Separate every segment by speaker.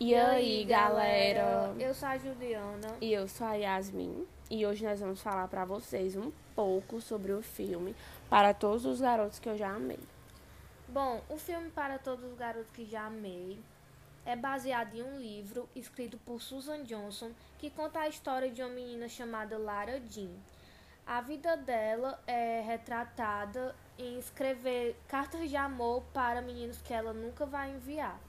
Speaker 1: E, aí, galera?
Speaker 2: Eu sou a Juliana.
Speaker 1: E eu sou a Yasmin. E hoje nós vamos falar para vocês um pouco sobre o filme Para Todos os Garotos que eu já amei.
Speaker 2: Bom, o filme Para Todos os Garotos que já amei é baseado em um livro escrito por Susan Johnson que conta a história de uma menina chamada Lara Jean. A vida dela é retratada em escrever cartas de amor para meninos que ela nunca vai enviar.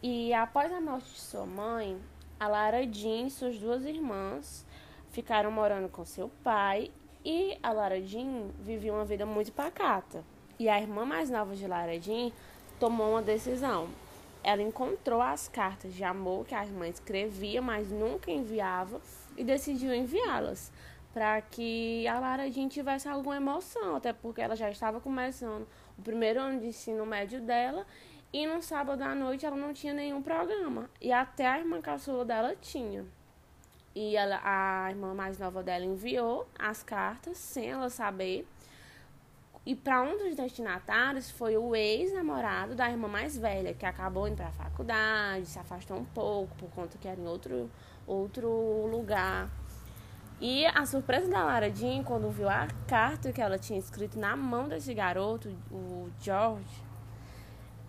Speaker 1: E após a morte de sua mãe, a Lara Jean e suas duas irmãs ficaram morando com seu pai e a Lara Jean vivia uma vida muito pacata. E a irmã mais nova de Lara Jean tomou uma decisão. Ela encontrou as cartas de amor que a irmã escrevia, mas nunca enviava, e decidiu enviá-las para que a Lara Jean tivesse alguma emoção, até porque ela já estava começando o primeiro ano de ensino médio dela e no sábado à noite ela não tinha nenhum programa. E até a irmã caçula dela tinha. E ela, a irmã mais nova dela enviou as cartas sem ela saber. E para um dos destinatários foi o ex-namorado da irmã mais velha, que acabou indo para a faculdade, se afastou um pouco por conta que era em outro, outro lugar. E a surpresa da Lara Jean, quando viu a carta que ela tinha escrito na mão desse garoto, o George,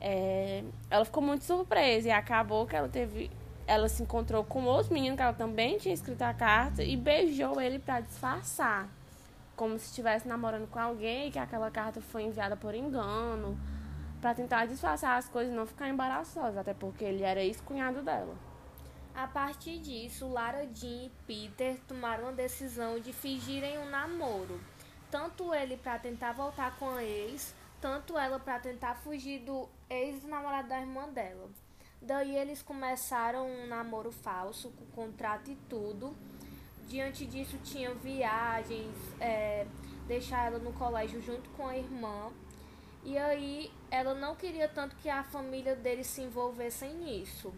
Speaker 1: é, ela ficou muito surpresa e acabou que ela teve. Ela se encontrou com outro menino que ela também tinha escrito a carta e beijou ele para disfarçar. Como se estivesse namorando com alguém que aquela carta foi enviada por engano. para tentar disfarçar as coisas e não ficar embaraçosa, até porque ele era ex-cunhado dela.
Speaker 2: A partir disso, Lara Jean e Peter tomaram a decisão de fingirem um namoro. Tanto ele para tentar voltar com a ex, tanto ela para tentar fugir do ex-namorado da irmã dela. Daí eles começaram um namoro falso, com contrato e tudo. Diante disso tinha viagens, é, deixar ela no colégio junto com a irmã. E aí ela não queria tanto que a família dele se envolvessem nisso.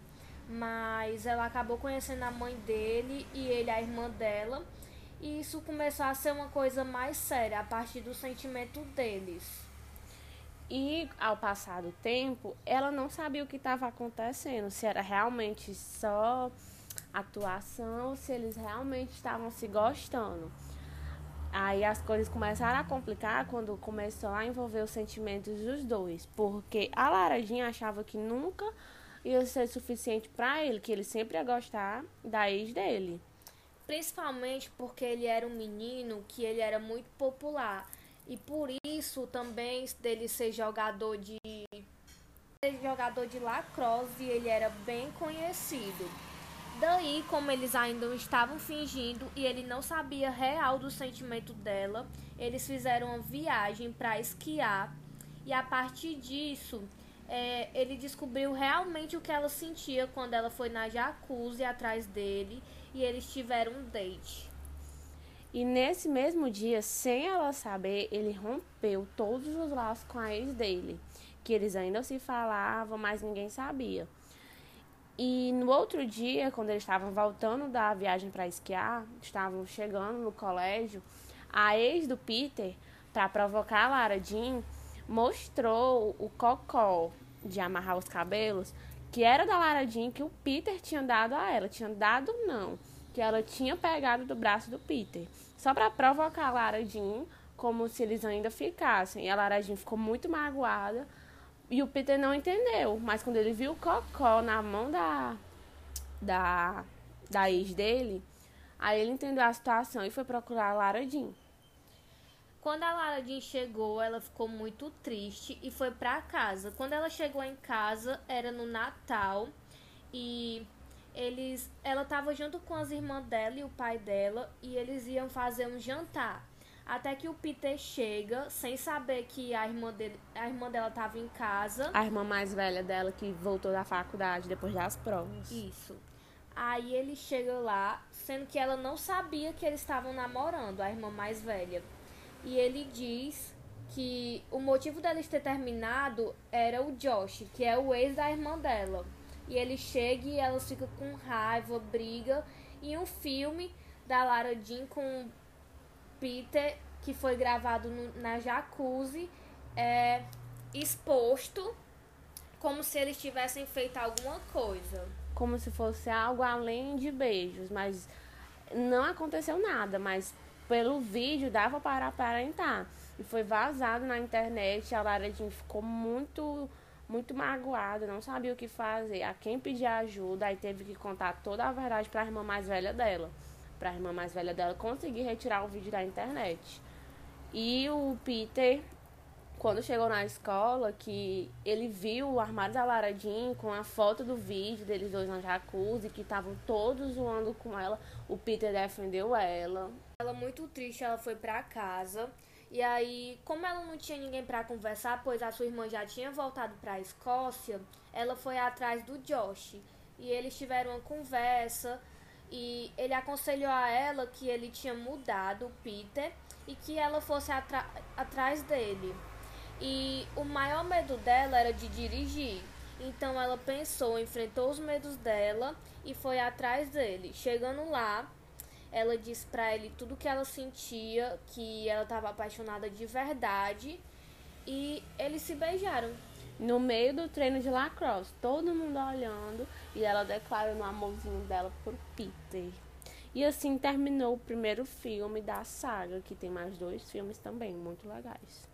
Speaker 2: Mas ela acabou conhecendo a mãe dele e ele a irmã dela. E isso começou a ser uma coisa mais séria a partir do sentimento deles.
Speaker 1: E ao passar do tempo, ela não sabia o que estava acontecendo, se era realmente só atuação, se eles realmente estavam se gostando. Aí as coisas começaram a complicar quando começou a envolver os sentimentos dos dois, porque a Laradinha achava que nunca ia ser suficiente para ele, que ele sempre ia gostar da ex dele.
Speaker 2: Principalmente porque ele era um menino que ele era muito popular. E por isso também dele ser jogador de jogador de lacrosse, ele era bem conhecido. Daí, como eles ainda estavam fingindo e ele não sabia real do sentimento dela, eles fizeram uma viagem para esquiar e a partir disso é, ele descobriu realmente o que ela sentia quando ela foi na jacuzzi atrás dele e eles tiveram um date.
Speaker 1: E nesse mesmo dia, sem ela saber, ele rompeu todos os laços com a ex dele, que eles ainda se falavam, mas ninguém sabia. E no outro dia, quando eles estavam voltando da viagem para esquiar, estavam chegando no colégio, a ex do Peter, para provocar a Lara Jean, mostrou o cocó de amarrar os cabelos, que era da Lara Jean, que o Peter tinha dado a ela. Tinha dado, não que ela tinha pegado do braço do Peter, só para provocar a Lara Jean, como se eles ainda ficassem. E a Lara Jean ficou muito magoada e o Peter não entendeu, mas quando ele viu o cocó na mão da da da ex dele, aí ele entendeu a situação e foi procurar a Lara Jean.
Speaker 2: Quando a Lara Jean chegou, ela ficou muito triste e foi para casa. Quando ela chegou em casa, era no Natal e eles ela estava junto com as irmãs dela e o pai dela e eles iam fazer um jantar. Até que o Peter chega, sem saber que a irmã, dele, a irmã dela estava em casa.
Speaker 1: A irmã mais velha dela que voltou da faculdade depois das provas.
Speaker 2: Isso. Aí ele chega lá, sendo que ela não sabia que eles estavam namorando, a irmã mais velha. E ele diz que o motivo deles ter terminado era o Josh, que é o ex da irmã dela e ele chega e elas ficam com raiva, briga. E um filme da Lara Jean com Peter, que foi gravado no, na jacuzzi, é exposto Como se eles tivessem feito alguma coisa.
Speaker 1: Como se fosse algo além de beijos, mas não aconteceu nada, mas pelo vídeo dava para aparentar. E foi vazado na internet, a Lara Jean ficou muito muito magoada, não sabia o que fazer, a quem pedir ajuda, aí teve que contar toda a verdade para a irmã mais velha dela, para a irmã mais velha dela conseguir retirar o vídeo da internet. E o Peter, quando chegou na escola, que ele viu o armário da Lara Jean com a foto do vídeo deles dois na jacuzzi, que estavam todos zoando com ela, o Peter defendeu ela.
Speaker 2: Ela muito triste, ela foi para casa e aí, como ela não tinha ninguém para conversar, pois a sua irmã já tinha voltado para a Escócia, ela foi atrás do Josh. E eles tiveram uma conversa e ele aconselhou a ela que ele tinha mudado o Peter e que ela fosse atrás dele. E o maior medo dela era de dirigir. Então ela pensou, enfrentou os medos dela e foi atrás dele. Chegando lá, ela disse para ele tudo que ela sentia, que ela estava apaixonada de verdade, e eles se beijaram.
Speaker 1: No meio do treino de lacrosse, todo mundo olhando, e ela declarando o amorzinho dela por Peter. E assim terminou o primeiro filme da saga, que tem mais dois filmes também muito legais.